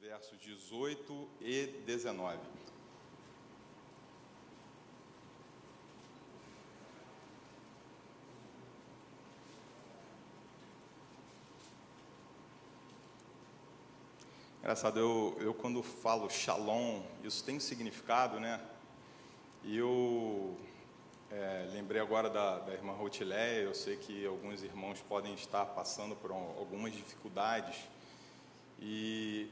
versos 18 e 19. Engraçado, eu, eu quando falo shalom, isso tem um significado, né? E eu é, lembrei agora da, da irmã Rotileia, eu sei que alguns irmãos podem estar passando por algumas dificuldades. E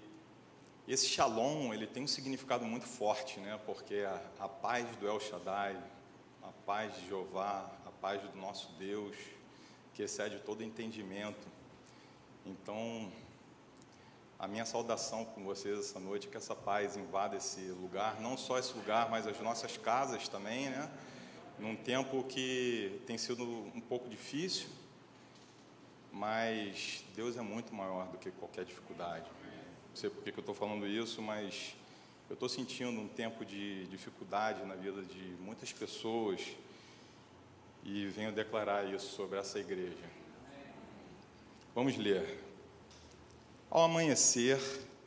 esse shalom, ele tem um significado muito forte, né? Porque a, a paz do El Shaddai, a paz de Jeová, a paz do nosso Deus, que excede todo entendimento. Então, a minha saudação com vocês essa noite que essa paz invada esse lugar, não só esse lugar, mas as nossas casas também, né? Num tempo que tem sido um pouco difícil, mas Deus é muito maior do que qualquer dificuldade. Sei por que eu estou falando isso, mas eu estou sentindo um tempo de dificuldade na vida de muitas pessoas e venho declarar isso sobre essa igreja. Vamos ler. Ao amanhecer,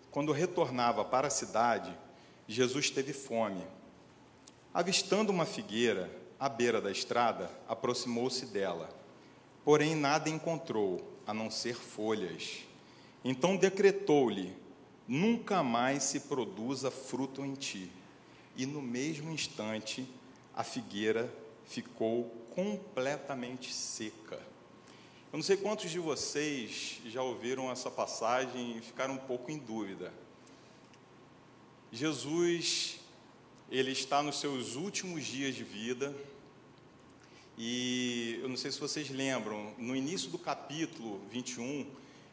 quando retornava para a cidade, Jesus teve fome. Avistando uma figueira à beira da estrada, aproximou-se dela. Porém, nada encontrou, a não ser folhas. Então decretou-lhe: Nunca mais se produza fruto em ti. E no mesmo instante, a figueira ficou completamente seca. Eu não sei quantos de vocês já ouviram essa passagem e ficaram um pouco em dúvida. Jesus, ele está nos seus últimos dias de vida, e eu não sei se vocês lembram, no início do capítulo 21,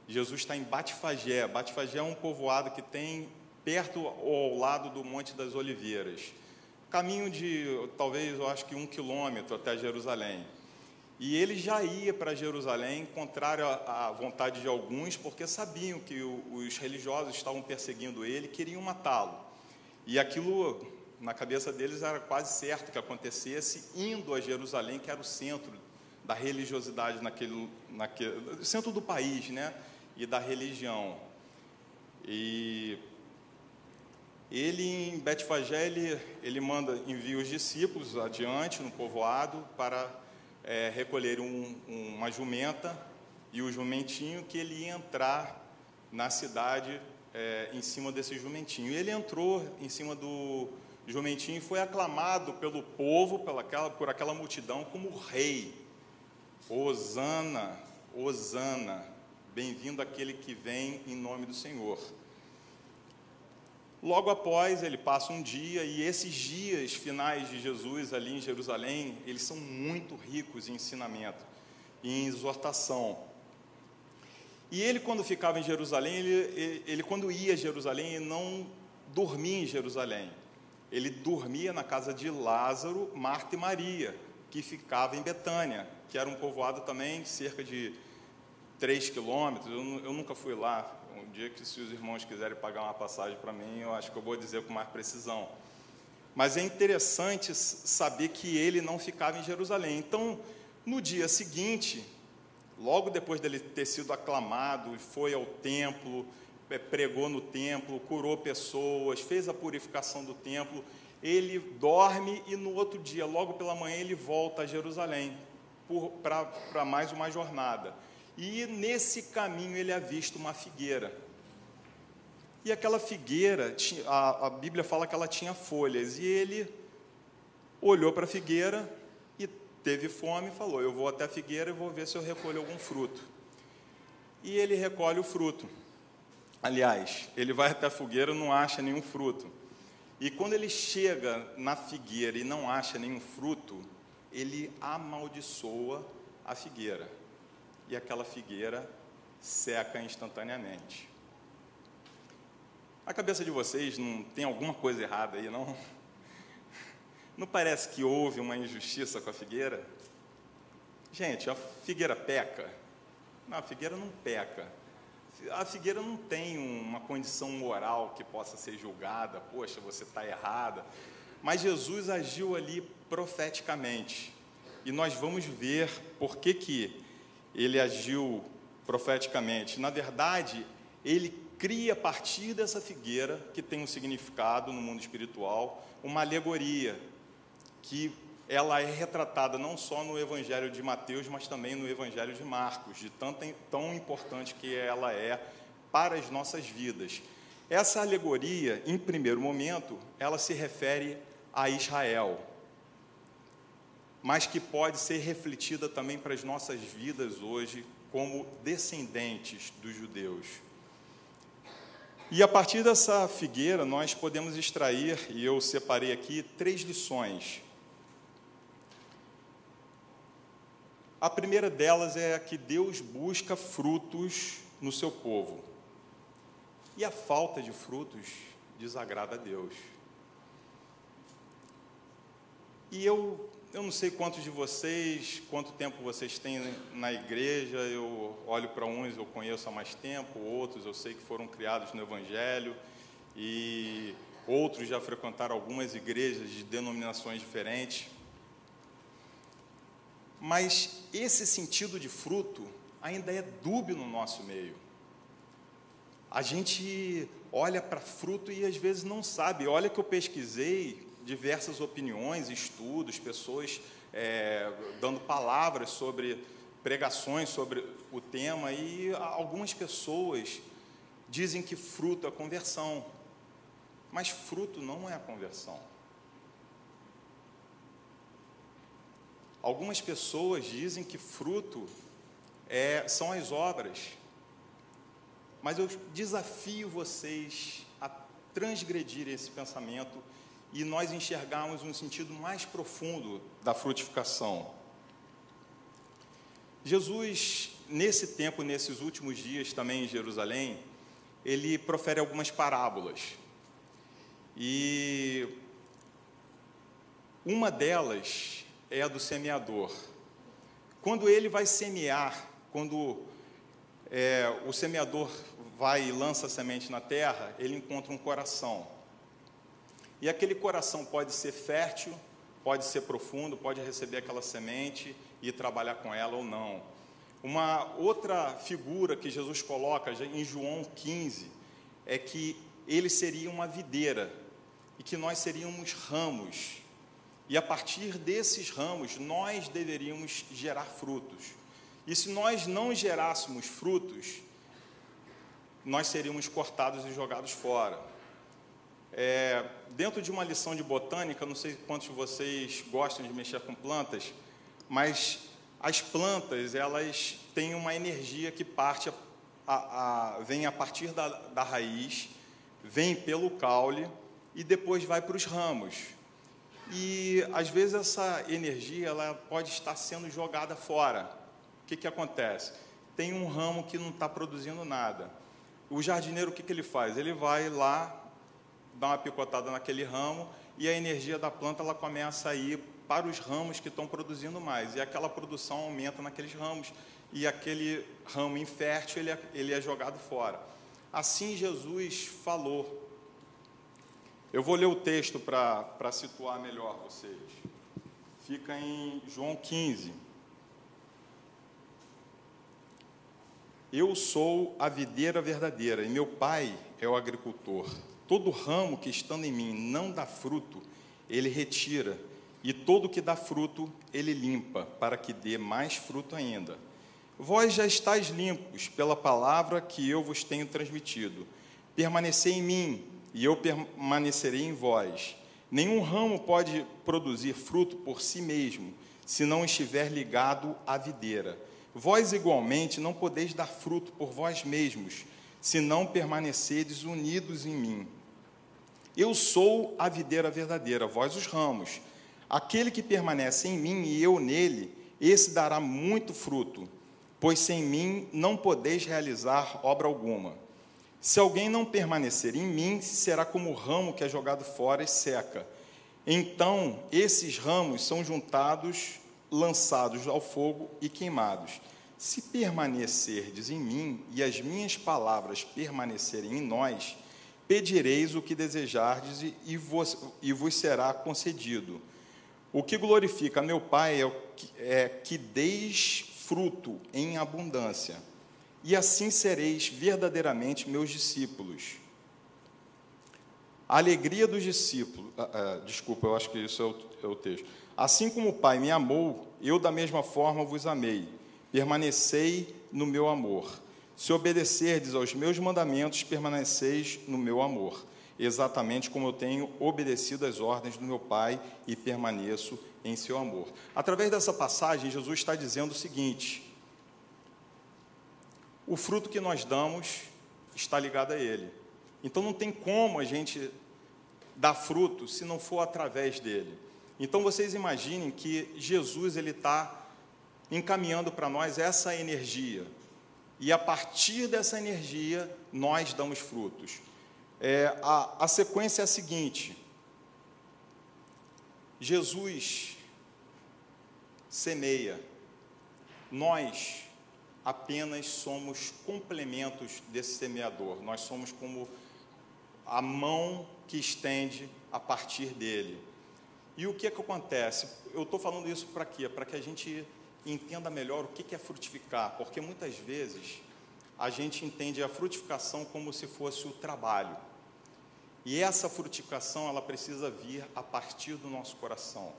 Jesus está em Batfagé. Batfagé é um povoado que tem perto ou ao lado do Monte das Oliveiras. Caminho de, talvez, eu acho que um quilômetro até Jerusalém. E ele já ia para Jerusalém, contrário à vontade de alguns, porque sabiam que os religiosos estavam perseguindo ele, queriam matá-lo. E aquilo, na cabeça deles, era quase certo que acontecesse, indo a Jerusalém, que era o centro da religiosidade naquele, naquele centro do país, né? E da religião. E ele em Betfagé, ele, ele manda envia os discípulos adiante no povoado para é, recolher um, uma jumenta e o jumentinho que ele ia entrar na cidade é, em cima desse jumentinho. E ele entrou em cima do jumentinho e foi aclamado pelo povo, pela aquela, por aquela multidão, como rei. Osana, Osana, bem-vindo aquele que vem em nome do Senhor. Logo após, ele passa um dia, e esses dias finais de Jesus ali em Jerusalém, eles são muito ricos em ensinamento, em exortação. E ele, quando ficava em Jerusalém, ele, ele quando ia a Jerusalém, ele não dormia em Jerusalém. Ele dormia na casa de Lázaro, Marta e Maria, que ficava em Betânia, que era um povoado também cerca de 3 quilômetros. Eu, eu nunca fui lá, um dia que, se os irmãos quiserem pagar uma passagem para mim, eu acho que eu vou dizer com mais precisão. Mas é interessante saber que ele não ficava em Jerusalém. Então, no dia seguinte, logo depois dele ter sido aclamado, foi ao templo, é, pregou no templo, curou pessoas, fez a purificação do templo, ele dorme e no outro dia, logo pela manhã, ele volta a Jerusalém para mais uma jornada. E nesse caminho ele avista uma figueira. E aquela figueira, a, a Bíblia fala que ela tinha folhas. E ele olhou para a figueira e teve fome e falou: Eu vou até a figueira e vou ver se eu recolho algum fruto. E ele recolhe o fruto. Aliás, ele vai até a fogueira e não acha nenhum fruto. E quando ele chega na figueira e não acha nenhum fruto, ele amaldiçoa a figueira e aquela figueira seca instantaneamente. A cabeça de vocês não tem alguma coisa errada aí, não? Não parece que houve uma injustiça com a figueira? Gente, a figueira peca? Não, a figueira não peca. A figueira não tem uma condição moral que possa ser julgada, poxa, você está errada. Mas Jesus agiu ali profeticamente. E nós vamos ver por que, que ele agiu profeticamente. Na verdade, ele cria a partir dessa figueira, que tem um significado no mundo espiritual, uma alegoria, que ela é retratada não só no Evangelho de Mateus, mas também no Evangelho de Marcos, de tão, tão importante que ela é para as nossas vidas. Essa alegoria, em primeiro momento, ela se refere a Israel, mas que pode ser refletida também para as nossas vidas hoje, como descendentes dos judeus. E a partir dessa figueira, nós podemos extrair, e eu separei aqui, três lições. A primeira delas é que Deus busca frutos no seu povo. E a falta de frutos desagrada a Deus. E eu eu não sei quantos de vocês, quanto tempo vocês têm na igreja, eu olho para uns, eu conheço há mais tempo, outros eu sei que foram criados no Evangelho, e outros já frequentaram algumas igrejas de denominações diferentes. Mas esse sentido de fruto ainda é dúbio no nosso meio. A gente olha para fruto e às vezes não sabe. Olha que eu pesquisei diversas opiniões, estudos, pessoas é, dando palavras sobre pregações sobre o tema e algumas pessoas dizem que fruto é conversão, mas fruto não é a conversão. Algumas pessoas dizem que fruto é, são as obras, mas eu desafio vocês a transgredir esse pensamento e nós enxergarmos um sentido mais profundo da frutificação. Jesus, nesse tempo, nesses últimos dias também em Jerusalém, ele profere algumas parábolas. E uma delas é a do semeador. Quando ele vai semear, quando é, o semeador vai e lança a semente na terra, ele encontra um coração. E aquele coração pode ser fértil, pode ser profundo, pode receber aquela semente e trabalhar com ela ou não. Uma outra figura que Jesus coloca em João 15 é que ele seria uma videira e que nós seríamos ramos. E a partir desses ramos nós deveríamos gerar frutos. E se nós não gerássemos frutos, nós seríamos cortados e jogados fora. É, dentro de uma lição de botânica, não sei quantos de vocês gostam de mexer com plantas, mas as plantas elas têm uma energia que parte a, a, a, vem a partir da, da raiz, vem pelo caule e depois vai para os ramos. E às vezes essa energia ela pode estar sendo jogada fora. O que, que acontece? Tem um ramo que não está produzindo nada. O jardineiro o que, que ele faz? Ele vai lá dá uma picotada naquele ramo e a energia da planta ela começa a ir para os ramos que estão produzindo mais. E aquela produção aumenta naqueles ramos e aquele ramo infértil ele é, ele é jogado fora. Assim Jesus falou. Eu vou ler o texto para situar melhor vocês. Fica em João 15. Eu sou a videira verdadeira e meu pai é o agricultor. Todo ramo que estando em mim não dá fruto, ele retira, e todo que dá fruto, ele limpa, para que dê mais fruto ainda. Vós já estáis limpos pela palavra que eu vos tenho transmitido. Permanecei em mim, e eu permanecerei em vós. Nenhum ramo pode produzir fruto por si mesmo, se não estiver ligado à videira. Vós igualmente não podeis dar fruto por vós mesmos, se não permanecerdes unidos em mim. Eu sou a videira verdadeira, vós os ramos. Aquele que permanece em mim e eu nele, esse dará muito fruto, pois sem mim não podeis realizar obra alguma. Se alguém não permanecer em mim, será como o ramo que é jogado fora e seca. Então, esses ramos são juntados, lançados ao fogo e queimados. Se permanecerdes em mim e as minhas palavras permanecerem em nós, Pedireis o que desejardes e vos, e vos será concedido. O que glorifica meu Pai é, que, é que deis fruto em abundância, e assim sereis verdadeiramente meus discípulos. A alegria dos discípulos, ah, ah, desculpa, eu acho que isso é o, é o texto. Assim como o Pai me amou, eu da mesma forma vos amei. Permanecei no meu amor. Se obedecerdes aos meus mandamentos, permaneceis no meu amor, exatamente como eu tenho obedecido às ordens do meu Pai e permaneço em seu amor. Através dessa passagem, Jesus está dizendo o seguinte: o fruto que nós damos está ligado a Ele. Então não tem como a gente dar fruto se não for através dele. Então vocês imaginem que Jesus ele está encaminhando para nós essa energia e a partir dessa energia nós damos frutos. É, a, a sequência é a seguinte: Jesus semeia, nós apenas somos complementos desse semeador, nós somos como a mão que estende a partir dele. E o que é que acontece? Eu estou falando isso para quê? Para que a gente entenda melhor o que é frutificar, porque muitas vezes a gente entende a frutificação como se fosse o trabalho. E essa frutificação, ela precisa vir a partir do nosso coração,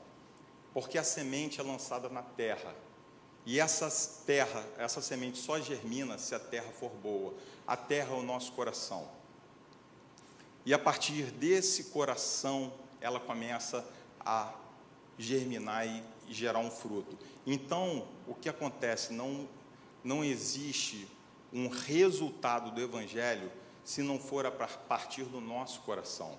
porque a semente é lançada na terra. E essa terra, essa semente só germina se a terra for boa. A terra é o nosso coração. E a partir desse coração, ela começa a germinar e gerar um fruto. Então, o que acontece? Não, não existe um resultado do Evangelho se não for a partir do nosso coração.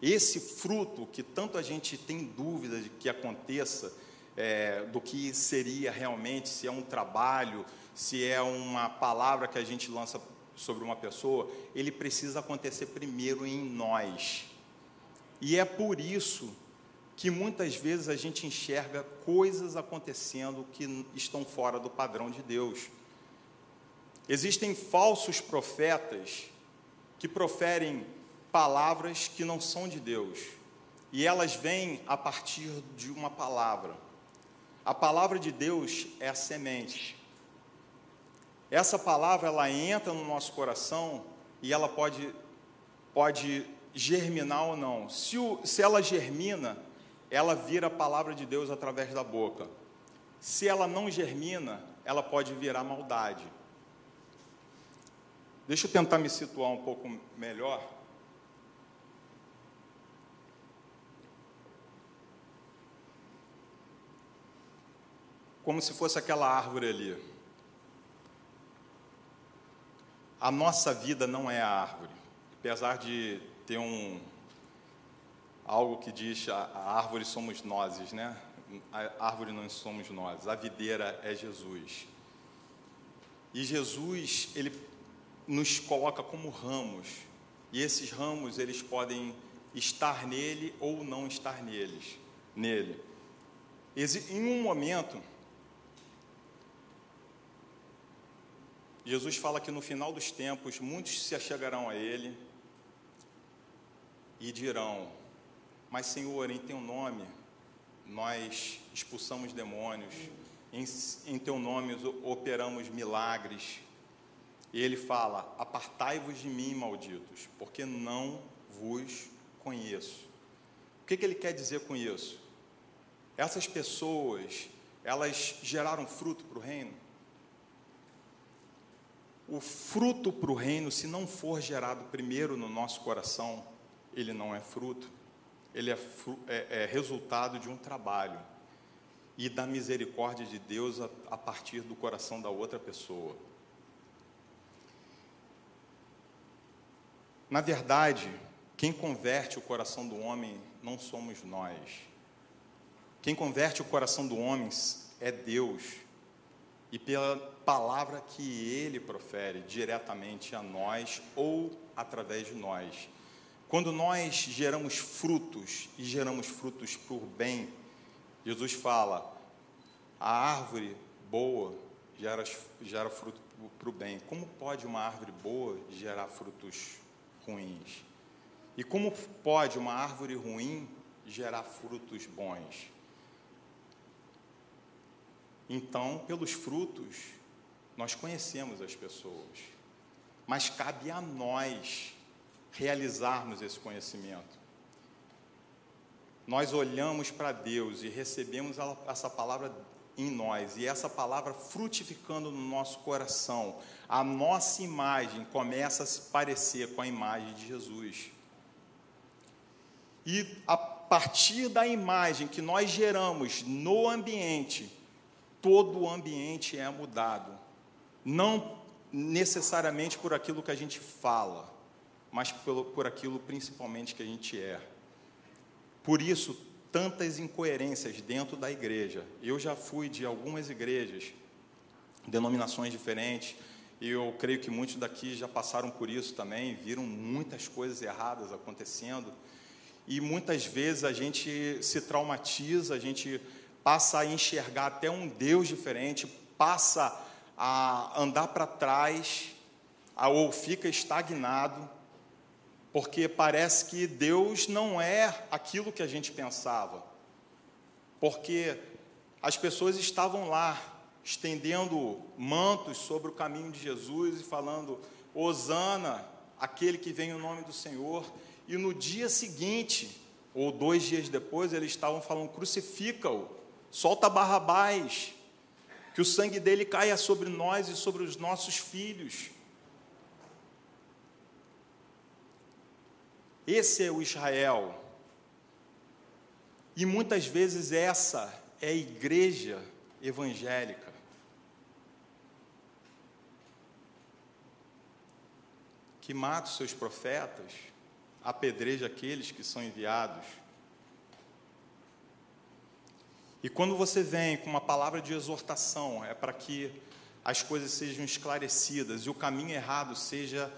Esse fruto que tanto a gente tem dúvida de que aconteça, é, do que seria realmente, se é um trabalho, se é uma palavra que a gente lança sobre uma pessoa, ele precisa acontecer primeiro em nós. E é por isso que muitas vezes a gente enxerga coisas acontecendo que estão fora do padrão de Deus. Existem falsos profetas que proferem palavras que não são de Deus, e elas vêm a partir de uma palavra. A palavra de Deus é a semente. Essa palavra ela entra no nosso coração e ela pode pode germinar ou não. Se, o, se ela germina, ela vira a palavra de Deus através da boca. Se ela não germina, ela pode virar maldade. Deixa eu tentar me situar um pouco melhor. Como se fosse aquela árvore ali. A nossa vida não é a árvore. Apesar de ter um, algo que diz a, a árvore somos nós, né? A árvore não somos nós, a videira é Jesus. E Jesus, ele nos coloca como ramos. E esses ramos, eles podem estar nele ou não estar neles, nele. Em um momento, Jesus fala que no final dos tempos muitos se achegarão a ele e dirão: mas, Senhor, em teu nome nós expulsamos demônios, em, em teu nome operamos milagres. E ele fala: Apartai-vos de mim, malditos, porque não vos conheço. O que, que ele quer dizer com isso? Essas pessoas, elas geraram fruto para o reino? O fruto para o reino, se não for gerado primeiro no nosso coração, ele não é fruto ele é, é, é resultado de um trabalho e da misericórdia de Deus a, a partir do coração da outra pessoa. Na verdade, quem converte o coração do homem não somos nós. Quem converte o coração do homem é Deus. E pela palavra que ele profere diretamente a nós ou através de nós. Quando nós geramos frutos e geramos frutos por bem, Jesus fala: a árvore boa gera, gera fruto para o bem. Como pode uma árvore boa gerar frutos ruins? E como pode uma árvore ruim gerar frutos bons? Então, pelos frutos, nós conhecemos as pessoas, mas cabe a nós realizarmos esse conhecimento. Nós olhamos para Deus e recebemos essa palavra em nós, e essa palavra frutificando no nosso coração, a nossa imagem começa a se parecer com a imagem de Jesus. E a partir da imagem que nós geramos no ambiente, todo o ambiente é mudado. Não necessariamente por aquilo que a gente fala, mas por, aquilo principalmente que a gente é. Por isso, tantas incoerências dentro da igreja. Eu já fui de algumas igrejas, denominações diferentes, e eu creio que muitos daqui já passaram por isso também, viram muitas coisas erradas acontecendo. E muitas vezes a gente se traumatiza, a gente passa a enxergar até um Deus diferente, passa a andar para trás, ou fica estagnado, porque parece que Deus não é aquilo que a gente pensava. Porque as pessoas estavam lá, estendendo mantos sobre o caminho de Jesus e falando: Hosana, aquele que vem em nome do Senhor. E no dia seguinte, ou dois dias depois, eles estavam falando: crucifica-o, solta Barrabás, que o sangue dele caia sobre nós e sobre os nossos filhos. Esse é o Israel. E muitas vezes essa é a igreja evangélica. Que mata os seus profetas, apedreja aqueles que são enviados. E quando você vem com uma palavra de exortação, é para que as coisas sejam esclarecidas e o caminho errado seja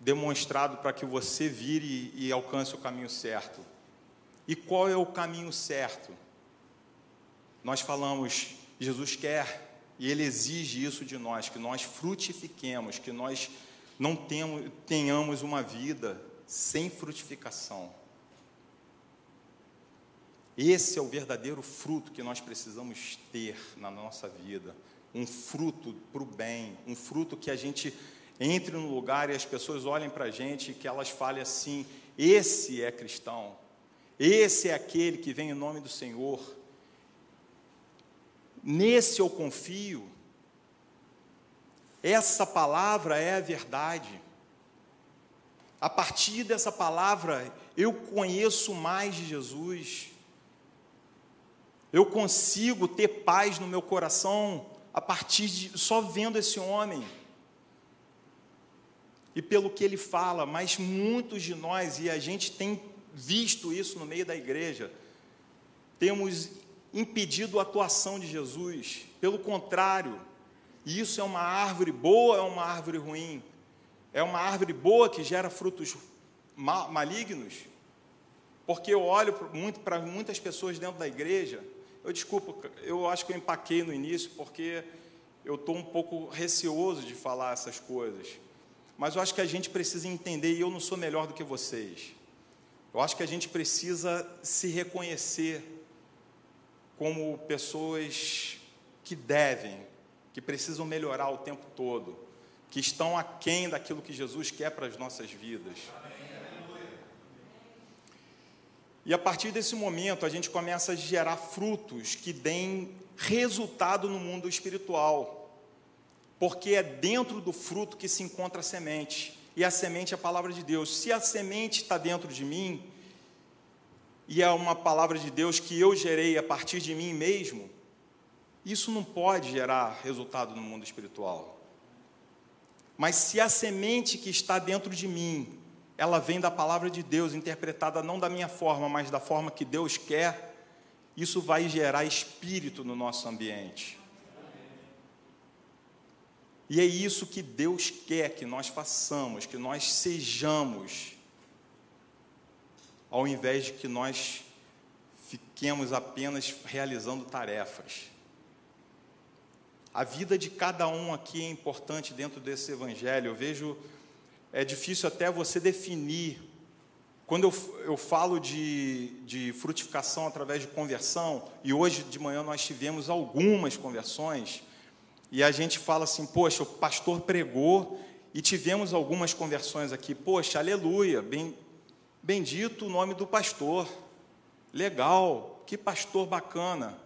demonstrado para que você vire e alcance o caminho certo. E qual é o caminho certo? Nós falamos, Jesus quer e Ele exige isso de nós, que nós frutifiquemos, que nós não tenhamos uma vida sem frutificação. Esse é o verdadeiro fruto que nós precisamos ter na nossa vida. Um fruto para o bem, um fruto que a gente entre no lugar e as pessoas olhem para a gente e que elas falem assim: esse é cristão, esse é aquele que vem em nome do Senhor. Nesse eu confio. Essa palavra é a verdade. A partir dessa palavra, eu conheço mais de Jesus. Eu consigo ter paz no meu coração a partir de só vendo esse homem. E pelo que ele fala, mas muitos de nós, e a gente tem visto isso no meio da igreja, temos impedido a atuação de Jesus. Pelo contrário, isso é uma árvore boa é uma árvore ruim? É uma árvore boa que gera frutos malignos? Porque eu olho muito para muitas pessoas dentro da igreja eu desculpa, eu acho que eu empaquei no início porque eu estou um pouco receoso de falar essas coisas. Mas eu acho que a gente precisa entender, e eu não sou melhor do que vocês. Eu acho que a gente precisa se reconhecer como pessoas que devem, que precisam melhorar o tempo todo, que estão aquém daquilo que Jesus quer para as nossas vidas. E a partir desse momento a gente começa a gerar frutos que deem resultado no mundo espiritual. Porque é dentro do fruto que se encontra a semente. E a semente é a palavra de Deus. Se a semente está dentro de mim, e é uma palavra de Deus que eu gerei a partir de mim mesmo, isso não pode gerar resultado no mundo espiritual. Mas se a semente que está dentro de mim ela vem da palavra de Deus, interpretada não da minha forma, mas da forma que Deus quer, isso vai gerar espírito no nosso ambiente. E é isso que Deus quer que nós façamos, que nós sejamos, ao invés de que nós fiquemos apenas realizando tarefas. A vida de cada um aqui é importante dentro desse evangelho. Eu vejo é difícil até você definir. Quando eu, eu falo de, de frutificação através de conversão, e hoje de manhã nós tivemos algumas conversões, e a gente fala assim: poxa, o pastor pregou e tivemos algumas conversões aqui. Poxa, aleluia, bem, bendito o nome do pastor. Legal, que pastor bacana.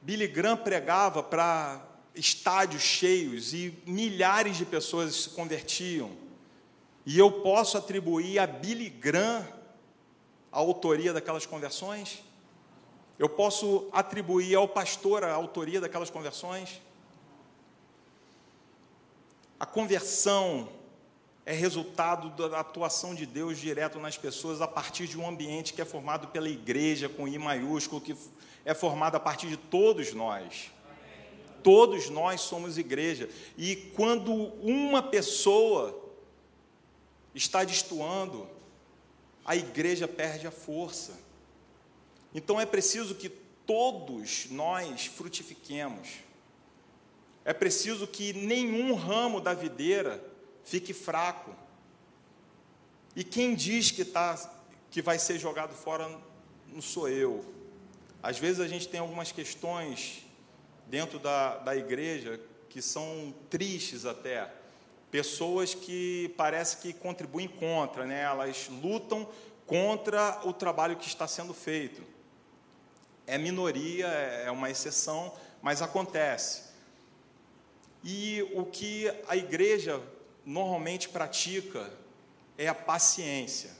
Billy Graham pregava para estádios cheios e milhares de pessoas se convertiam. E eu posso atribuir a Billy Graham a autoria daquelas conversões? Eu posso atribuir ao pastor a autoria daquelas conversões? A conversão é resultado da atuação de Deus direto nas pessoas a partir de um ambiente que é formado pela igreja com I maiúsculo, que é formado a partir de todos nós. Todos nós somos igreja. E quando uma pessoa está destoando, a igreja perde a força. Então é preciso que todos nós frutifiquemos. É preciso que nenhum ramo da videira fique fraco. E quem diz que, tá, que vai ser jogado fora não sou eu. Às vezes a gente tem algumas questões dentro da, da igreja que são tristes até. Pessoas que parece que contribuem contra, né? elas lutam contra o trabalho que está sendo feito. É minoria, é uma exceção, mas acontece. E o que a igreja normalmente pratica é a paciência.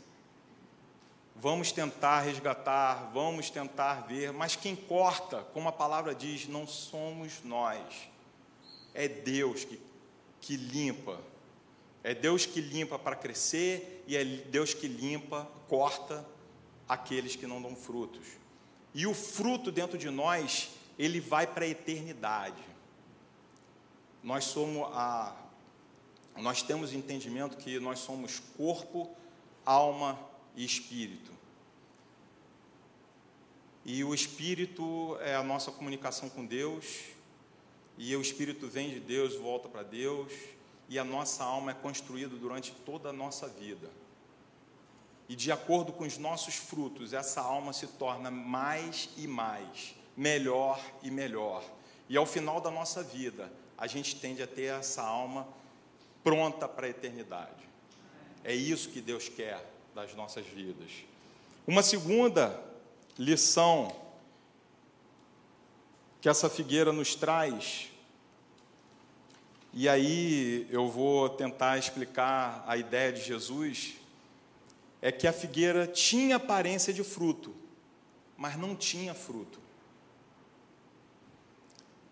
Vamos tentar resgatar, vamos tentar ver, mas quem corta, como a palavra diz, não somos nós. É Deus que, que limpa. É Deus que limpa para crescer e é Deus que limpa, corta aqueles que não dão frutos. E o fruto dentro de nós, ele vai para a eternidade. Nós somos a nós temos entendimento que nós somos corpo, alma e espírito. E o espírito é a nossa comunicação com Deus, e o espírito vem de Deus, volta para Deus, e a nossa alma é construída durante toda a nossa vida. E de acordo com os nossos frutos, essa alma se torna mais e mais, melhor e melhor. E ao final da nossa vida, a gente tende a ter essa alma pronta para a eternidade. É isso que Deus quer das nossas vidas. Uma segunda lição que essa figueira nos traz, e aí eu vou tentar explicar a ideia de Jesus, é que a figueira tinha aparência de fruto, mas não tinha fruto.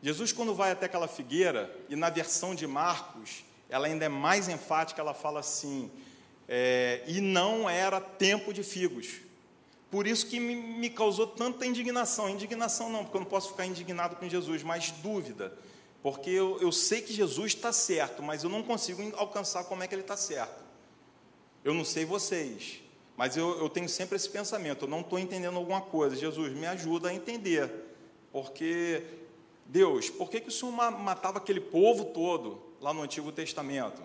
Jesus, quando vai até aquela figueira, e na versão de Marcos, ela ainda é mais enfática, ela fala assim: é, e não era tempo de figos. Por isso que me, me causou tanta indignação. Indignação não, porque eu não posso ficar indignado com Jesus, mas dúvida. Porque eu, eu sei que Jesus está certo, mas eu não consigo alcançar como é que ele está certo. Eu não sei vocês, mas eu, eu tenho sempre esse pensamento: eu não estou entendendo alguma coisa. Jesus, me ajuda a entender. Porque, Deus, por que, que o Senhor matava aquele povo todo? lá no Antigo Testamento.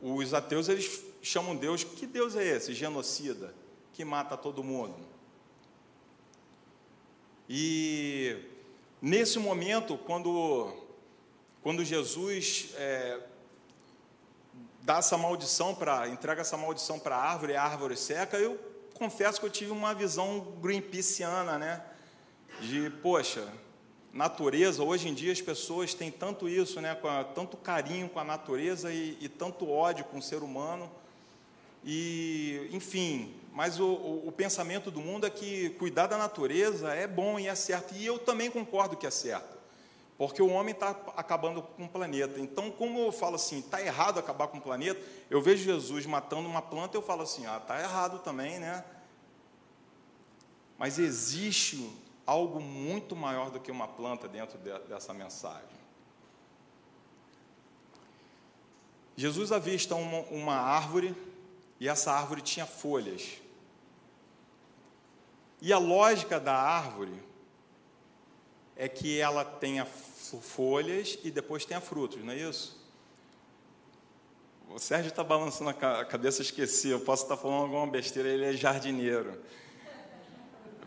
Os ateus eles chamam Deus, que Deus é esse? Genocida, que mata todo mundo. E nesse momento, quando, quando Jesus é, dá essa maldição para, entrega essa maldição para a árvore, a árvore seca, eu confesso que eu tive uma visão greenpeaceana, né? De, poxa, natureza, hoje em dia as pessoas têm tanto isso, né, a, tanto carinho com a natureza e, e, tanto ódio com o ser humano. E, enfim, mas o, o, o, pensamento do mundo é que cuidar da natureza é bom e é certo. E eu também concordo que é certo, porque o homem está acabando com o planeta. Então, como eu falo assim, está errado acabar com o planeta, eu vejo Jesus matando uma planta, eu falo assim, ah, está errado também, né? Mas existe algo muito maior do que uma planta dentro de, dessa mensagem. Jesus avista uma, uma árvore e essa árvore tinha folhas. E a lógica da árvore é que ela tenha folhas e depois tenha frutos, não é isso? O Sérgio está balançando a cabeça, esqueci, eu posso estar falando alguma besteira, ele é jardineiro.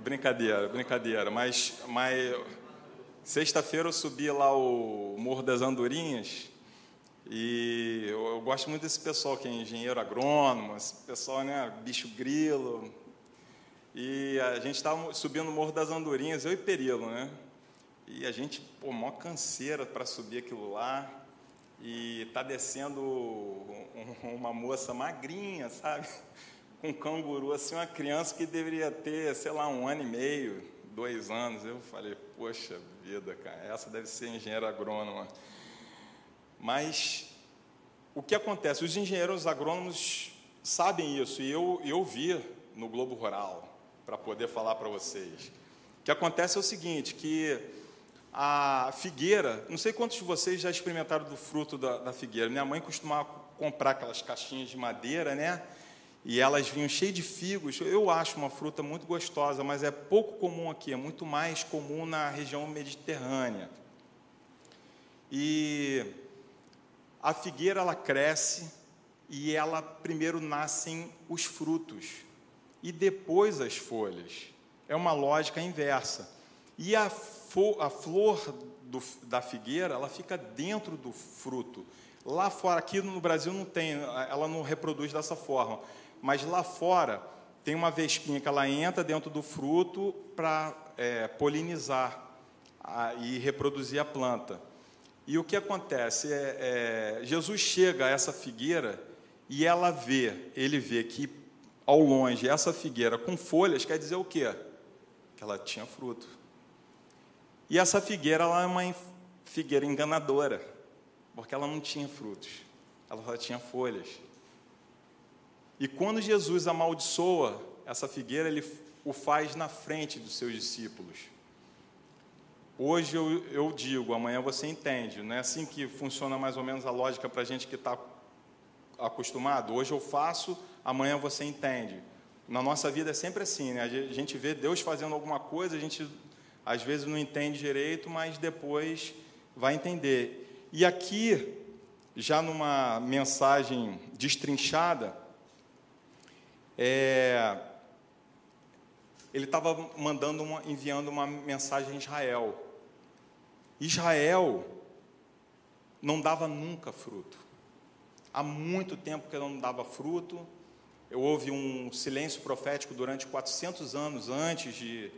Brincadeira, brincadeira, mas, mas Sexta-feira eu subi lá o Morro das Andorinhas e eu, eu, gosto muito desse pessoal que é engenheiro agrônomo, esse pessoal, né, bicho grilo. E a gente estava subindo o Morro das Andorinhas, eu e Perilo, né? E a gente, pô, mó canseira para subir aquilo lá. E tá descendo uma moça magrinha, sabe? Um canguru, assim, uma criança que deveria ter, sei lá, um ano e meio, dois anos. Eu falei, poxa vida, cara, essa deve ser engenheira agrônoma. Mas o que acontece? Os engenheiros agrônomos sabem isso, e eu, eu vi no Globo Rural, para poder falar para vocês. O que acontece é o seguinte, que a figueira, não sei quantos de vocês já experimentaram do fruto da, da figueira. Minha mãe costumava comprar aquelas caixinhas de madeira, né? E elas vinham cheias de figos. Eu acho uma fruta muito gostosa, mas é pouco comum aqui, é muito mais comum na região mediterrânea. E a figueira ela cresce e ela primeiro nascem os frutos e depois as folhas. É uma lógica inversa. E a a flor do, da figueira, ela fica dentro do fruto. Lá fora, aqui no Brasil não tem, ela não reproduz dessa forma. Mas lá fora tem uma vespinha que ela entra dentro do fruto para é, polinizar a, e reproduzir a planta. E o que acontece é, é, Jesus chega a essa figueira e ela vê, ele vê que ao longe essa figueira com folhas quer dizer o quê? Que ela tinha fruto. E essa figueira ela é uma figueira enganadora, porque ela não tinha frutos, ela só tinha folhas. E quando Jesus amaldiçoa essa figueira, ele o faz na frente dos seus discípulos. Hoje eu, eu digo, amanhã você entende. Não é assim que funciona mais ou menos a lógica para a gente que está acostumado? Hoje eu faço, amanhã você entende. Na nossa vida é sempre assim, né? A gente vê Deus fazendo alguma coisa, a gente às vezes não entende direito, mas depois vai entender. E aqui, já numa mensagem destrinchada, é, ele estava mandando uma, enviando uma mensagem a Israel. Israel não dava nunca fruto. Há muito tempo que não dava fruto. Houve um silêncio profético durante 400 anos antes de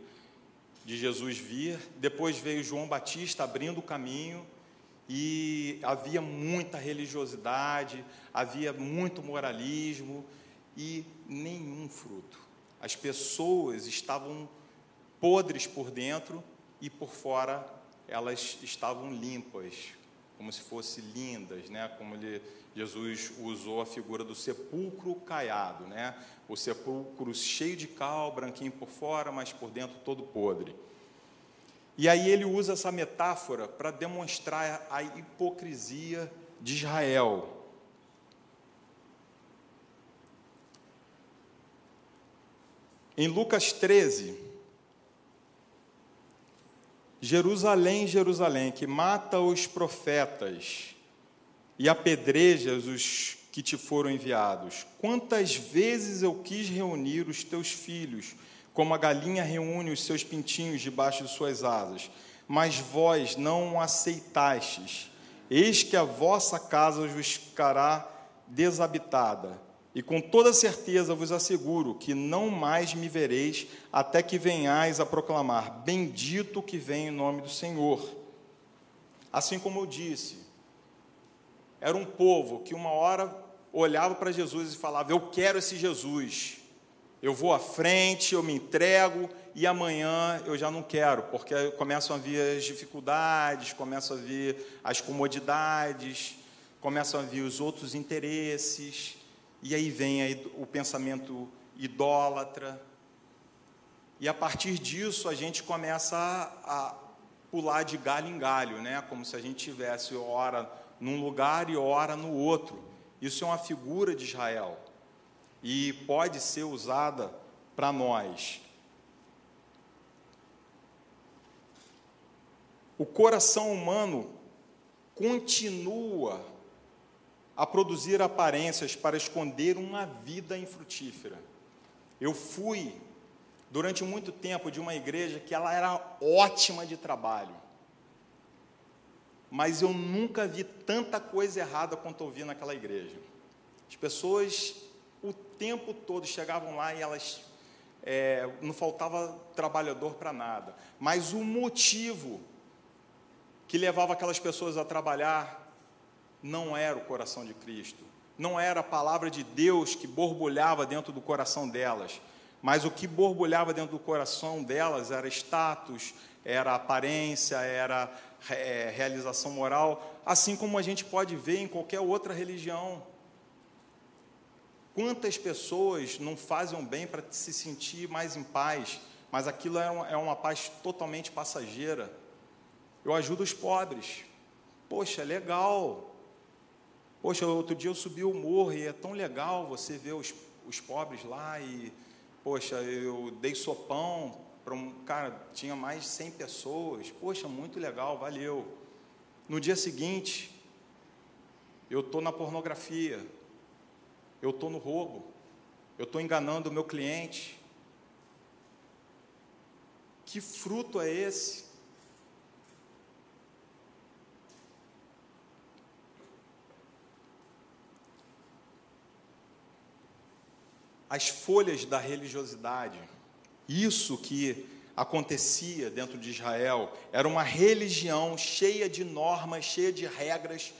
de Jesus vir. Depois veio João Batista abrindo o caminho e havia muita religiosidade, havia muito moralismo e nenhum fruto. As pessoas estavam podres por dentro e por fora elas estavam limpas, como se fossem lindas, né? Como ele, Jesus usou a figura do sepulcro caiado, né? o sepulcro cheio de cal, branquinho por fora, mas por dentro todo podre. E aí ele usa essa metáfora para demonstrar a hipocrisia de Israel. Em Lucas 13, Jerusalém, Jerusalém, que mata os profetas e apedreja os que te foram enviados. Quantas vezes eu quis reunir os teus filhos, como a galinha reúne os seus pintinhos debaixo de suas asas, mas vós não aceitastes. Eis que a vossa casa vos ficará desabitada. E com toda certeza vos asseguro que não mais me vereis até que venhais a proclamar: Bendito que vem em nome do Senhor. Assim como eu disse, era um povo que uma hora olhava para Jesus e falava: Eu quero esse Jesus. Eu vou à frente, eu me entrego e amanhã eu já não quero, porque começam a vir as dificuldades, começam a vir as comodidades, começam a vir os outros interesses, e aí vem aí o pensamento idólatra. E a partir disso a gente começa a, a pular de galho em galho, né? como se a gente tivesse hora num lugar e hora no outro. Isso é uma figura de Israel e pode ser usada para nós. O coração humano continua a produzir aparências para esconder uma vida infrutífera. Eu fui durante muito tempo de uma igreja que ela era ótima de trabalho. mas eu nunca vi tanta coisa errada quanto eu vi naquela igreja. As pessoas o tempo todo chegavam lá e elas é, não faltava trabalhador para nada. Mas o motivo que levava aquelas pessoas a trabalhar não era o coração de Cristo, não era a palavra de Deus que borbulhava dentro do coração delas, mas o que borbulhava dentro do coração delas era status, era aparência, era é, realização moral, assim como a gente pode ver em qualquer outra religião. Quantas pessoas não fazem bem para se sentir mais em paz, mas aquilo é uma, é uma paz totalmente passageira. Eu ajudo os pobres. Poxa, legal. Poxa, outro dia eu subi o morro e é tão legal você ver os, os pobres lá e, poxa, eu dei sopão para um cara, tinha mais de 100 pessoas. Poxa, muito legal, valeu. No dia seguinte, eu estou na pornografia, eu estou no roubo, eu estou enganando o meu cliente. Que fruto é esse? As folhas da religiosidade, isso que acontecia dentro de Israel, era uma religião cheia de normas, cheia de regras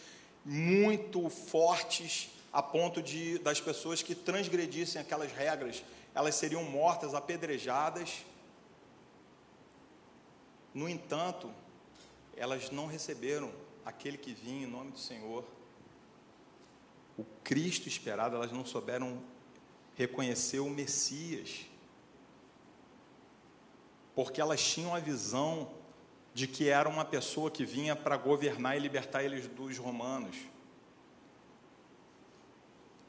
muito fortes a ponto de das pessoas que transgredissem aquelas regras, elas seriam mortas, apedrejadas. No entanto, elas não receberam aquele que vinha em nome do Senhor. O Cristo esperado, elas não souberam reconhecer o Messias. Porque elas tinham a visão de que era uma pessoa que vinha para governar e libertar eles dos romanos.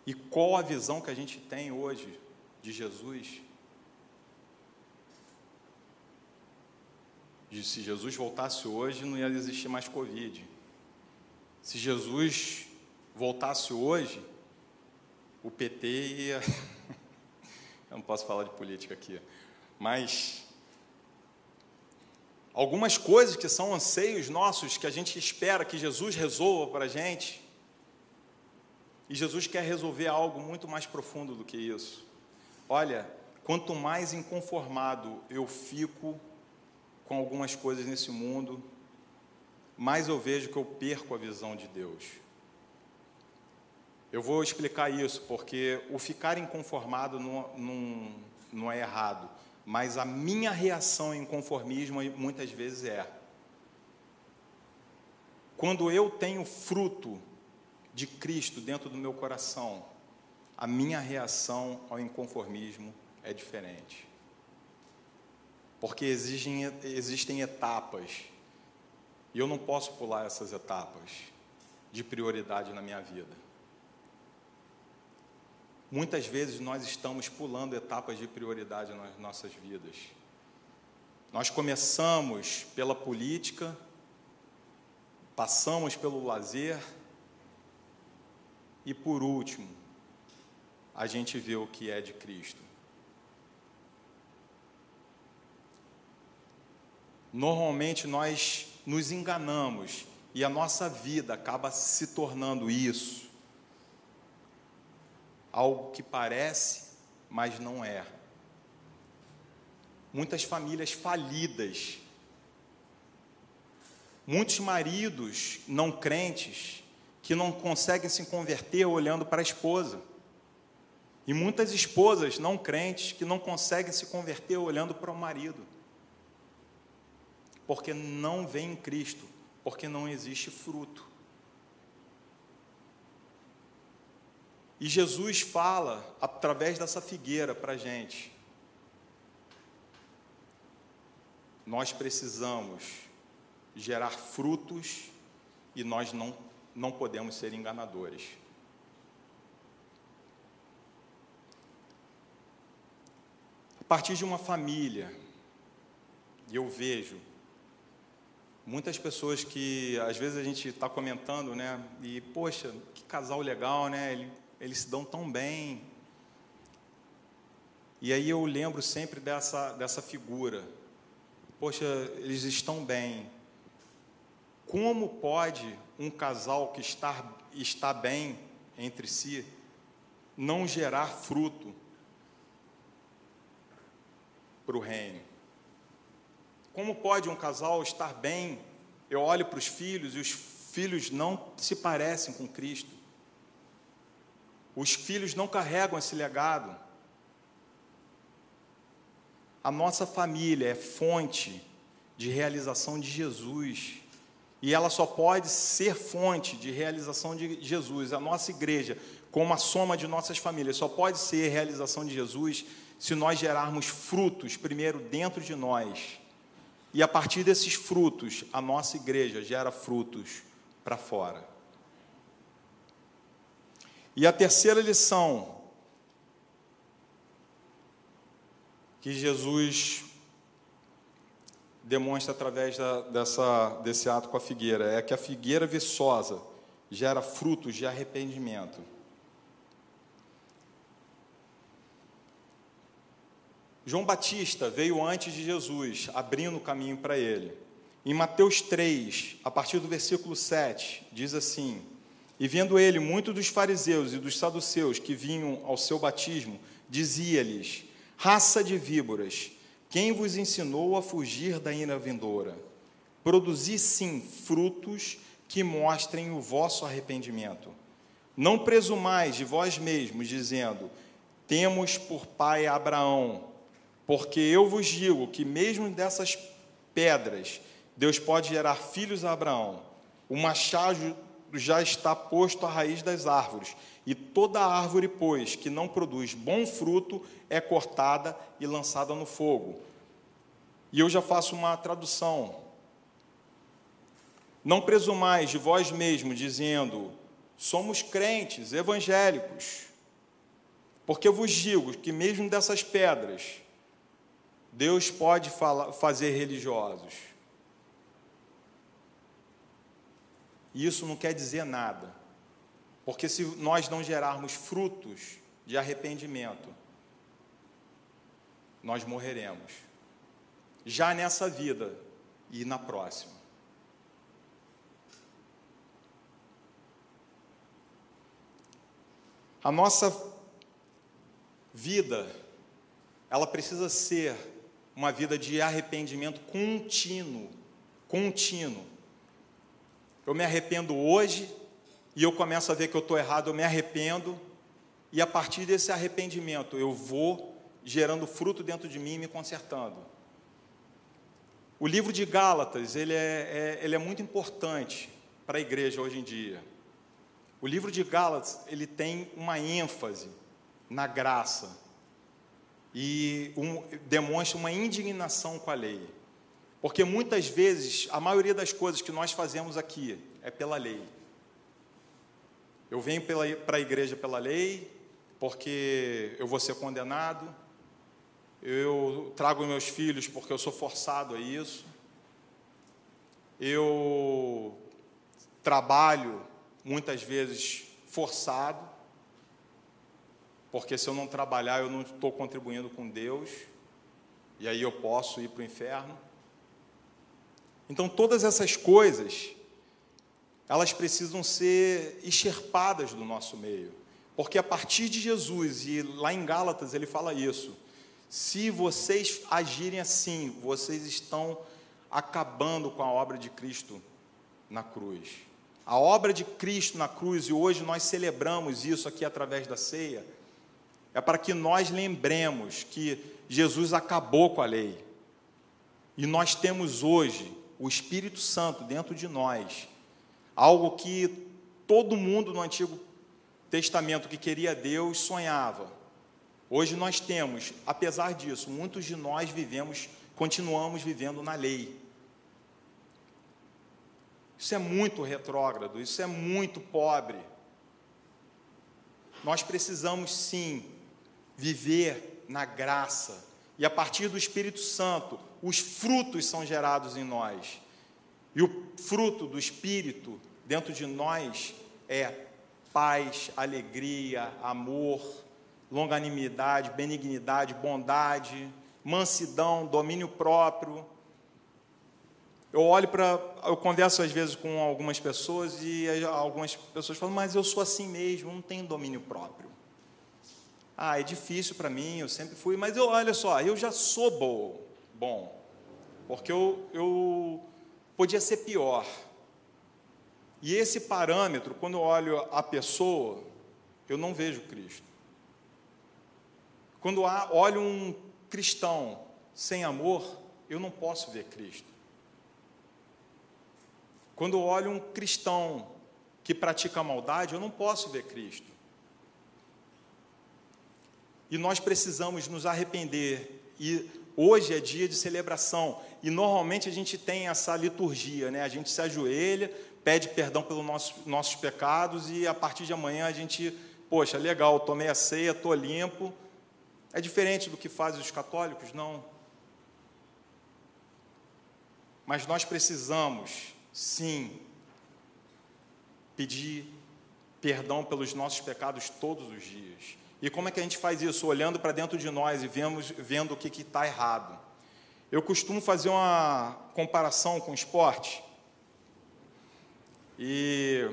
E qual a visão que a gente tem hoje de Jesus? De se Jesus voltasse hoje, não ia existir mais Covid. Se Jesus voltasse hoje, o PT ia. Eu não posso falar de política aqui, mas algumas coisas que são anseios nossos, que a gente espera que Jesus resolva para a gente, e Jesus quer resolver algo muito mais profundo do que isso. Olha, quanto mais inconformado eu fico com algumas coisas nesse mundo, mais eu vejo que eu perco a visão de Deus. Eu vou explicar isso, porque o ficar inconformado não, não, não é errado, mas a minha reação em conformismo muitas vezes é. Quando eu tenho fruto de Cristo dentro do meu coração, a minha reação ao inconformismo é diferente. Porque exigem, existem etapas, e eu não posso pular essas etapas de prioridade na minha vida. Muitas vezes nós estamos pulando etapas de prioridade nas nossas vidas. Nós começamos pela política, passamos pelo lazer, e por último, a gente vê o que é de Cristo. Normalmente nós nos enganamos e a nossa vida acaba se tornando isso. Algo que parece, mas não é. Muitas famílias falidas, muitos maridos não crentes que não conseguem se converter olhando para a esposa. E muitas esposas não crentes que não conseguem se converter olhando para o marido. Porque não vem em Cristo, porque não existe fruto. E Jesus fala através dessa figueira para a gente. Nós precisamos gerar frutos e nós não não podemos ser enganadores. A partir de uma família, eu vejo muitas pessoas que às vezes a gente está comentando, né? E poxa, que casal legal, né? Eles se dão tão bem. E aí eu lembro sempre dessa, dessa figura. Poxa, eles estão bem. Como pode um casal que está, está bem entre si não gerar fruto para o reino? Como pode um casal estar bem? Eu olho para os filhos e os filhos não se parecem com Cristo. Os filhos não carregam esse legado. A nossa família é fonte de realização de Jesus. E ela só pode ser fonte de realização de Jesus. A nossa igreja, como a soma de nossas famílias, só pode ser realização de Jesus se nós gerarmos frutos primeiro dentro de nós. E a partir desses frutos, a nossa igreja gera frutos para fora. E a terceira lição que Jesus demonstra através da, dessa, desse ato com a figueira é que a figueira viçosa gera frutos de arrependimento. João Batista veio antes de Jesus, abrindo o caminho para ele. Em Mateus 3, a partir do versículo 7, diz assim: e vendo ele muitos dos fariseus e dos saduceus que vinham ao seu batismo, dizia-lhes: Raça de víboras, quem vos ensinou a fugir da ira vindoura? Produzi sim frutos que mostrem o vosso arrependimento. Não presumais de vós mesmos, dizendo: Temos por pai Abraão, porque eu vos digo que mesmo dessas pedras Deus pode gerar filhos a Abraão. O machado já está posto à raiz das árvores, e toda árvore, pois, que não produz bom fruto, é cortada e lançada no fogo. E eu já faço uma tradução. Não presumais de vós mesmos, dizendo: somos crentes, evangélicos. Porque vos digo que, mesmo dessas pedras, Deus pode fazer religiosos. E isso não quer dizer nada. Porque se nós não gerarmos frutos de arrependimento, nós morreremos. Já nessa vida e na próxima. A nossa vida, ela precisa ser uma vida de arrependimento contínuo, contínuo. Eu me arrependo hoje e eu começo a ver que eu estou errado, eu me arrependo, e a partir desse arrependimento eu vou gerando fruto dentro de mim e me consertando. O livro de Gálatas, ele é, é, ele é muito importante para a igreja hoje em dia. O livro de Gálatas, ele tem uma ênfase na graça e um, demonstra uma indignação com a lei. Porque muitas vezes, a maioria das coisas que nós fazemos aqui é pela lei. Eu venho para a igreja pela lei, porque eu vou ser condenado. Eu trago meus filhos porque eu sou forçado a isso. Eu trabalho muitas vezes forçado, porque se eu não trabalhar eu não estou contribuindo com Deus, e aí eu posso ir para o inferno. Então, todas essas coisas, elas precisam ser extirpadas do nosso meio. Porque a partir de Jesus, e lá em Gálatas ele fala isso, se vocês agirem assim, vocês estão acabando com a obra de Cristo na cruz. A obra de Cristo na cruz, e hoje nós celebramos isso aqui através da ceia, é para que nós lembremos que Jesus acabou com a lei. E nós temos hoje o Espírito Santo dentro de nós, algo que todo mundo no Antigo Testamento que queria Deus sonhava. Hoje nós temos, apesar disso, muitos de nós vivemos, continuamos vivendo na lei. Isso é muito retrógrado, isso é muito pobre. Nós precisamos sim viver na graça, e a partir do Espírito Santo, os frutos são gerados em nós. E o fruto do Espírito dentro de nós é paz, alegria, amor, longanimidade, benignidade, bondade, mansidão, domínio próprio. eu olho para. Eu converso às vezes com algumas pessoas e algumas pessoas falam, mas eu sou assim mesmo, não tenho domínio próprio. Ah, é difícil para mim, eu sempre fui, mas eu, olha só, eu já sou bom, bom porque eu, eu podia ser pior. E esse parâmetro, quando eu olho a pessoa, eu não vejo Cristo. Quando olho um cristão sem amor, eu não posso ver Cristo. Quando olho um cristão que pratica maldade, eu não posso ver Cristo. E nós precisamos nos arrepender. E hoje é dia de celebração. E normalmente a gente tem essa liturgia, né? A gente se ajoelha, pede perdão pelos nossos, nossos pecados e a partir de amanhã a gente, poxa, legal, tomei a ceia, estou limpo. É diferente do que fazem os católicos? Não. Mas nós precisamos sim, pedir perdão pelos nossos pecados todos os dias. E como é que a gente faz isso? Olhando para dentro de nós e vemos, vendo o que está errado. Eu costumo fazer uma comparação com esporte. E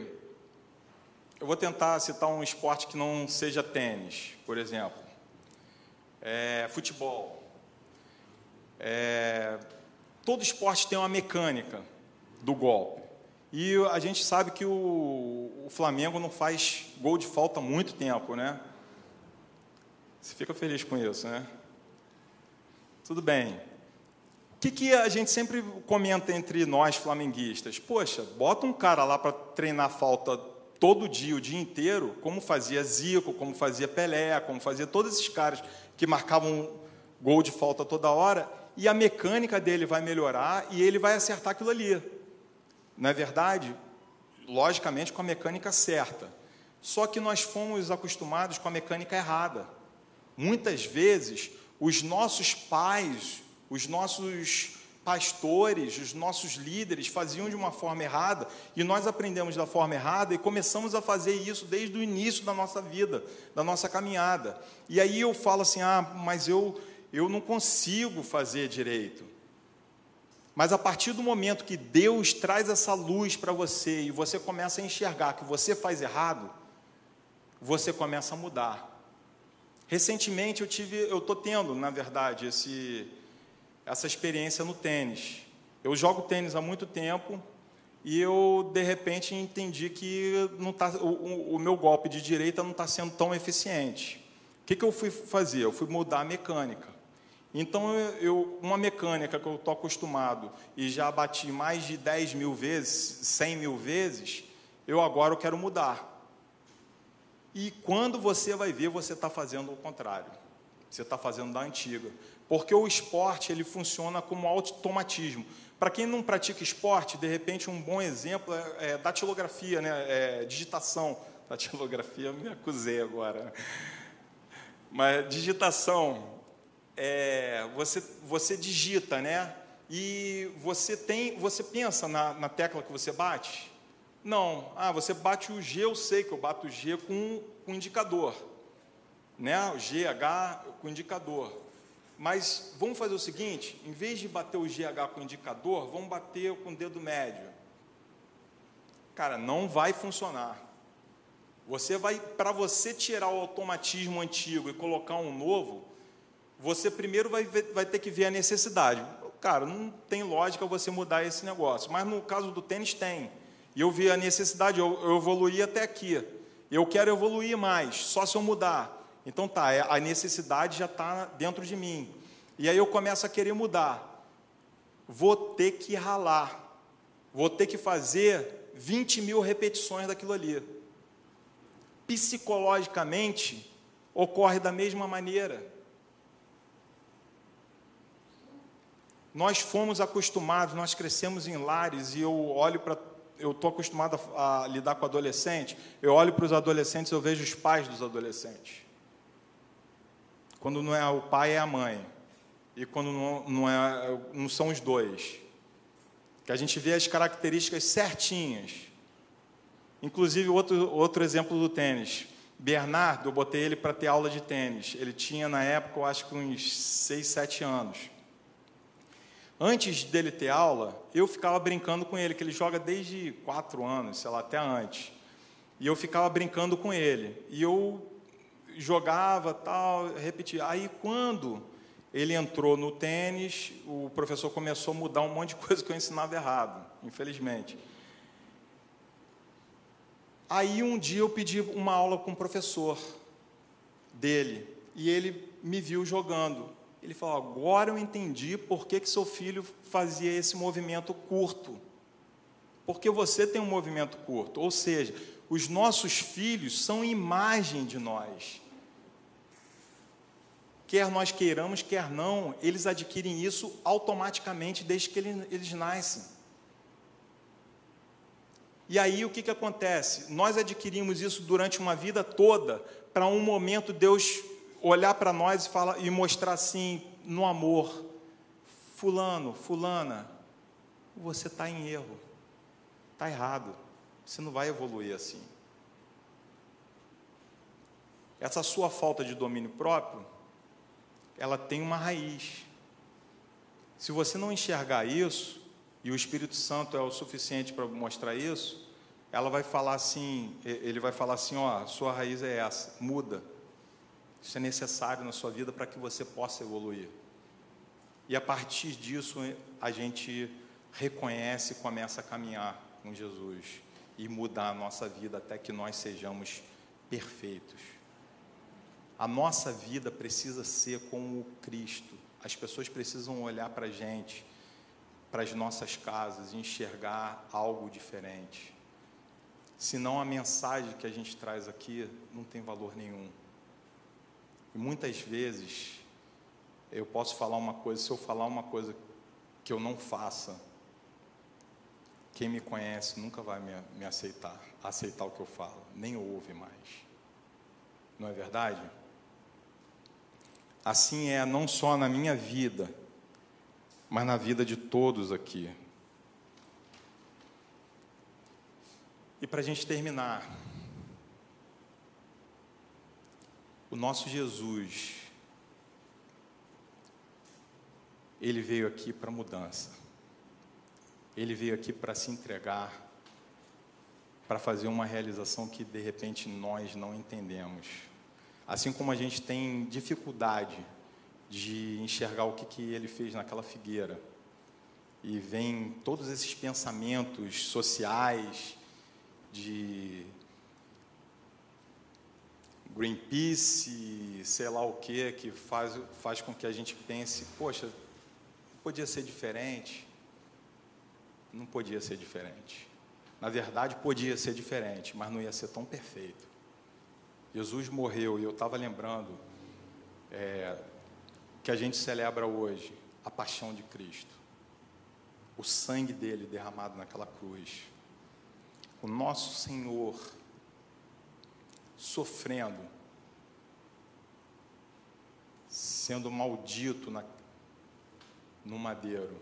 eu vou tentar citar um esporte que não seja tênis, por exemplo. É, futebol. É, todo esporte tem uma mecânica do golpe. E a gente sabe que o, o Flamengo não faz gol de falta há muito tempo, né? Você fica feliz com isso, né? Tudo bem. O que, que a gente sempre comenta entre nós flamenguistas? Poxa, bota um cara lá para treinar falta todo dia, o dia inteiro, como fazia Zico, como fazia Pelé, como fazia todos esses caras que marcavam gol de falta toda hora, e a mecânica dele vai melhorar e ele vai acertar aquilo ali. Não é verdade? Logicamente, com a mecânica certa. Só que nós fomos acostumados com a mecânica errada. Muitas vezes, os nossos pais, os nossos pastores, os nossos líderes faziam de uma forma errada e nós aprendemos da forma errada e começamos a fazer isso desde o início da nossa vida, da nossa caminhada. E aí eu falo assim: ah, mas eu, eu não consigo fazer direito. Mas a partir do momento que Deus traz essa luz para você e você começa a enxergar que você faz errado, você começa a mudar. Recentemente eu tive, eu estou tendo, na verdade, esse, essa experiência no tênis. Eu jogo tênis há muito tempo e eu de repente entendi que não tá, o, o meu golpe de direita não está sendo tão eficiente. O que, que eu fui fazer? Eu fui mudar a mecânica. Então, eu, uma mecânica que eu estou acostumado e já bati mais de 10 mil vezes, 100 mil vezes, eu agora quero mudar. E quando você vai ver, você está fazendo o contrário. Você está fazendo da antiga. Porque o esporte, ele funciona como automatismo. Para quem não pratica esporte, de repente, um bom exemplo é, é datilografia, né? É, digitação. Datilografia, me acusei agora. Mas digitação, é, você, você digita, né? E você tem, você pensa na, na tecla que você bate? Não. Ah, você bate o G, eu sei que eu bato o G com, com indicador, né? O GH com indicador. Mas vamos fazer o seguinte: em vez de bater o GH com indicador, vamos bater com o dedo médio. Cara, não vai funcionar. Você vai, para você tirar o automatismo antigo e colocar um novo, você primeiro vai, vai ter que ver a necessidade. Cara, não tem lógica você mudar esse negócio. Mas no caso do tênis, tem. E eu vi a necessidade, eu, eu evoluí até aqui. Eu quero evoluir mais, só se eu mudar. Então tá, é, a necessidade já está dentro de mim. E aí eu começo a querer mudar. Vou ter que ralar. Vou ter que fazer 20 mil repetições daquilo ali. Psicologicamente, ocorre da mesma maneira. Nós fomos acostumados, nós crescemos em lares e eu olho para eu estou acostumado a, a, lidar com adolescente, eu olho para os adolescentes, eu vejo os pais dos adolescentes. Quando não é o pai, é a mãe. E quando não, não, é, não são os dois. Que a gente vê as características certinhas. Inclusive, outro, outro exemplo do tênis. Bernardo, eu botei ele para ter aula de tênis. Ele tinha, na época, eu acho que uns 6, 7 anos. Antes dele ter aula, eu ficava brincando com ele, que ele joga desde quatro anos, sei lá, até antes. E eu ficava brincando com ele. E eu jogava, tal, repetia. Aí quando ele entrou no tênis, o professor começou a mudar um monte de coisa que eu ensinava errado, infelizmente. Aí um dia eu pedi uma aula com o professor dele, e ele me viu jogando. Ele falou: Agora eu entendi por que, que seu filho fazia esse movimento curto. Porque você tem um movimento curto. Ou seja, os nossos filhos são imagem de nós quer nós queiramos, quer não, eles adquirem isso automaticamente desde que eles nascem. E aí o que, que acontece? Nós adquirimos isso durante uma vida toda, para um momento Deus olhar para nós e, falar, e mostrar assim, no amor: Fulano, Fulana, você está em erro, está errado, você não vai evoluir assim. Essa sua falta de domínio próprio ela tem uma raiz. Se você não enxergar isso, e o Espírito Santo é o suficiente para mostrar isso, ela vai falar assim, ele vai falar assim, ó, sua raiz é essa, muda. Isso é necessário na sua vida para que você possa evoluir. E a partir disso a gente reconhece e começa a caminhar com Jesus e mudar a nossa vida até que nós sejamos perfeitos. A nossa vida precisa ser como o Cristo. As pessoas precisam olhar para a gente, para as nossas casas e enxergar algo diferente. Senão a mensagem que a gente traz aqui não tem valor nenhum. E muitas vezes eu posso falar uma coisa, se eu falar uma coisa que eu não faça, quem me conhece nunca vai me, me aceitar, aceitar o que eu falo, nem ouve mais. Não é verdade? Assim é não só na minha vida, mas na vida de todos aqui. E para a gente terminar, o nosso Jesus, ele veio aqui para mudança, ele veio aqui para se entregar, para fazer uma realização que de repente nós não entendemos. Assim como a gente tem dificuldade de enxergar o que, que ele fez naquela figueira, e vem todos esses pensamentos sociais de Greenpeace, sei lá o que, que faz, faz com que a gente pense, poxa, podia ser diferente. Não podia ser diferente. Na verdade, podia ser diferente, mas não ia ser tão perfeito. Jesus morreu e eu estava lembrando é, que a gente celebra hoje a paixão de Cristo, o sangue dele derramado naquela cruz, o nosso Senhor sofrendo, sendo maldito na, no madeiro,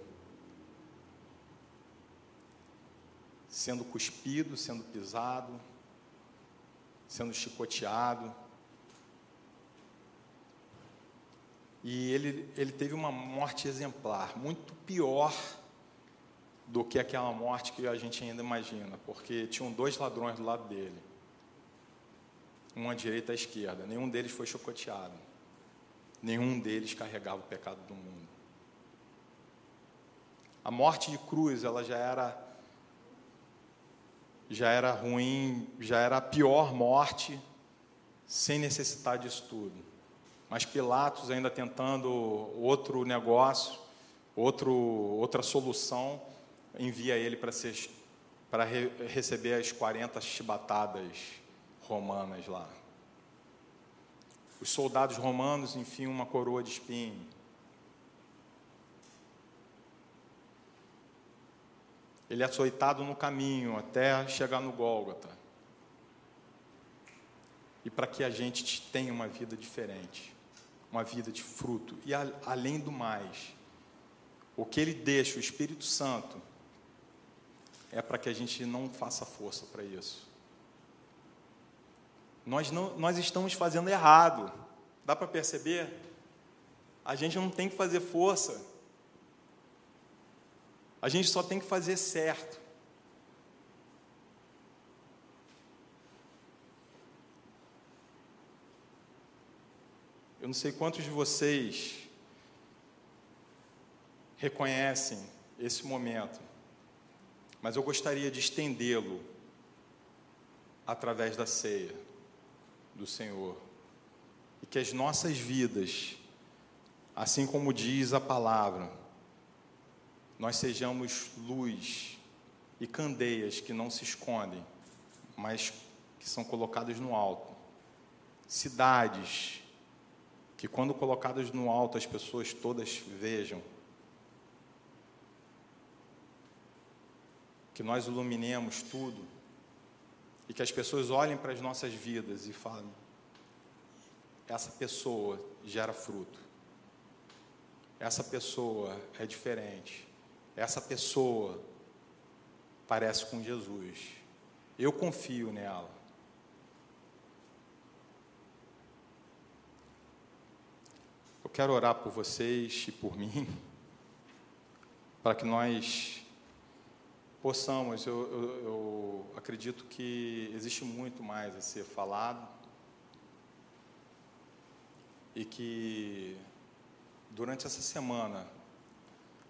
sendo cuspido, sendo pisado, sendo chicoteado. E ele, ele teve uma morte exemplar, muito pior do que aquela morte que a gente ainda imagina, porque tinham dois ladrões do lado dele, um à direita e à esquerda. Nenhum deles foi chicoteado, nenhum deles carregava o pecado do mundo. A morte de cruz, ela já era já era ruim, já era a pior morte, sem necessitar disso tudo. Mas Pilatos ainda tentando outro negócio, outro, outra solução, envia ele para receber as 40 chibatadas romanas lá. Os soldados romanos enfiam uma coroa de espinho. Ele é açoitado no caminho até chegar no Gólgota. E para que a gente tenha uma vida diferente, uma vida de fruto. E a, além do mais, o que ele deixa, o Espírito Santo, é para que a gente não faça força para isso. Nós, não, nós estamos fazendo errado. Dá para perceber? A gente não tem que fazer força. A gente só tem que fazer certo. Eu não sei quantos de vocês reconhecem esse momento, mas eu gostaria de estendê-lo através da ceia do Senhor. E que as nossas vidas, assim como diz a palavra, nós sejamos luz e candeias que não se escondem, mas que são colocadas no alto. Cidades que, quando colocadas no alto, as pessoas todas vejam. Que nós iluminemos tudo e que as pessoas olhem para as nossas vidas e falem: essa pessoa gera fruto, essa pessoa é diferente, essa pessoa parece com Jesus, eu confio nela. Eu quero orar por vocês e por mim, para que nós possamos, eu, eu, eu, acredito que existe muito mais a ser falado e que durante essa semana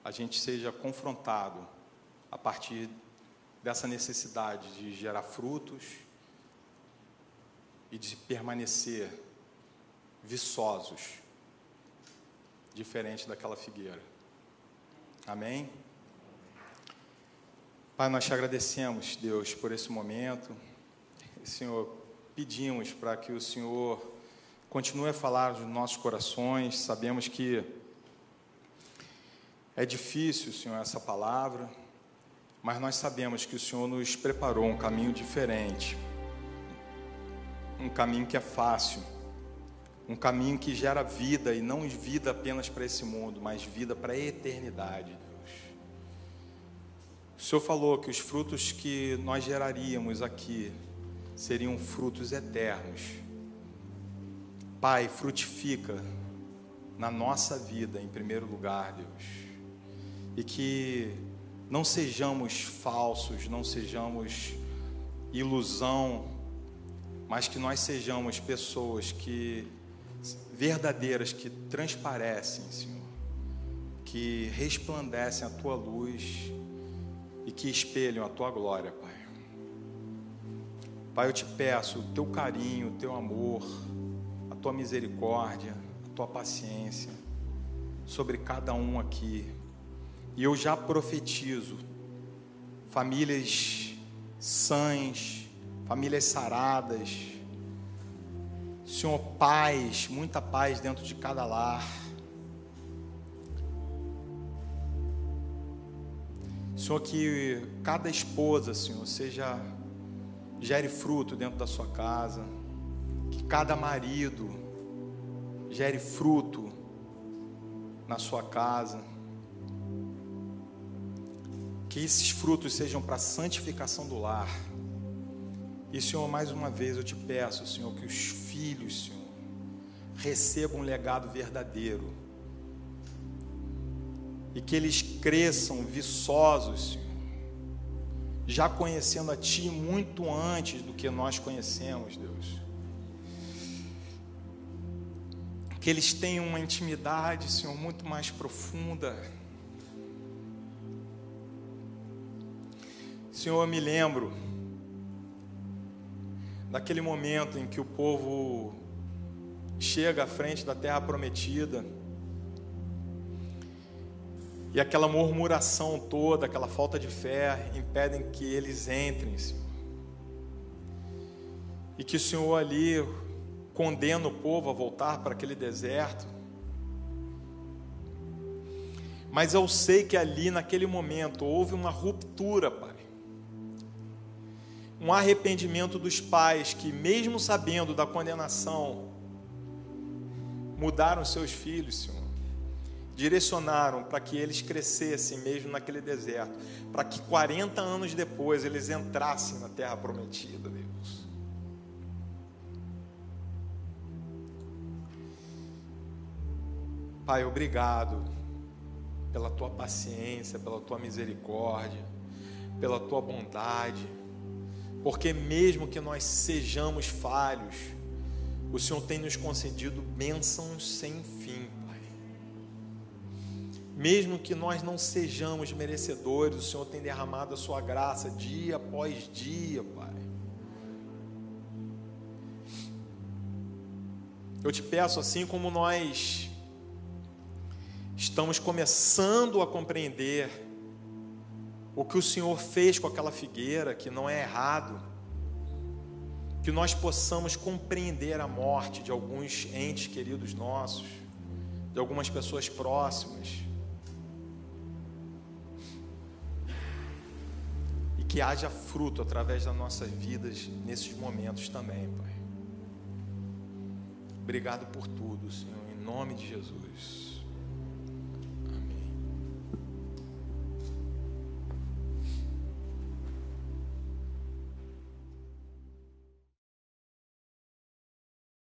a gente seja confrontado a partir dessa necessidade de gerar frutos e de permanecer viçosos, diferente daquela figueira. Amém? Pai, nós te agradecemos, Deus, por esse momento. Senhor, pedimos para que o Senhor continue a falar dos nossos corações. Sabemos que é difícil, Senhor, essa palavra, mas nós sabemos que o Senhor nos preparou um caminho diferente, um caminho que é fácil, um caminho que gera vida e não vida apenas para esse mundo, mas vida para a eternidade. O Senhor falou que os frutos que nós geraríamos aqui seriam frutos eternos. Pai, frutifica na nossa vida em primeiro lugar, Deus. E que não sejamos falsos, não sejamos ilusão, mas que nós sejamos pessoas que verdadeiras, que transparecem, Senhor, que resplandecem a tua luz e que espelham a tua glória, Pai. Pai, eu te peço o teu carinho, o teu amor, a tua misericórdia, a tua paciência sobre cada um aqui. E eu já profetizo famílias sãs, famílias saradas. Senhor, paz, muita paz dentro de cada lar Senhor, que cada esposa, Senhor, seja gere fruto dentro da sua casa, que cada marido gere fruto na sua casa, que esses frutos sejam para a santificação do lar. E, Senhor, mais uma vez eu te peço, Senhor, que os filhos, Senhor, recebam um legado verdadeiro e que eles cresçam viçosos, Senhor, já conhecendo a Ti muito antes do que nós conhecemos, Deus. Que eles tenham uma intimidade, Senhor, muito mais profunda. Senhor, eu me lembro daquele momento em que o povo chega à frente da terra prometida e aquela murmuração toda, aquela falta de fé, impedem que eles entrem, Senhor. E que o Senhor ali condena o povo a voltar para aquele deserto. Mas eu sei que ali, naquele momento, houve uma ruptura, Pai. Um arrependimento dos pais que, mesmo sabendo da condenação, mudaram seus filhos, Senhor direcionaram para que eles crescessem mesmo naquele deserto, para que 40 anos depois eles entrassem na terra prometida, Deus. Pai, obrigado pela tua paciência, pela tua misericórdia, pela tua bondade, porque mesmo que nós sejamos falhos, o Senhor tem nos concedido bênçãos sem fim. Mesmo que nós não sejamos merecedores, o Senhor tem derramado a Sua graça dia após dia, Pai. Eu te peço, assim como nós estamos começando a compreender o que o Senhor fez com aquela figueira, que não é errado, que nós possamos compreender a morte de alguns entes queridos nossos, de algumas pessoas próximas, que haja fruto através das nossas vidas nesses momentos também, Pai. Obrigado por tudo, Senhor, em nome de Jesus.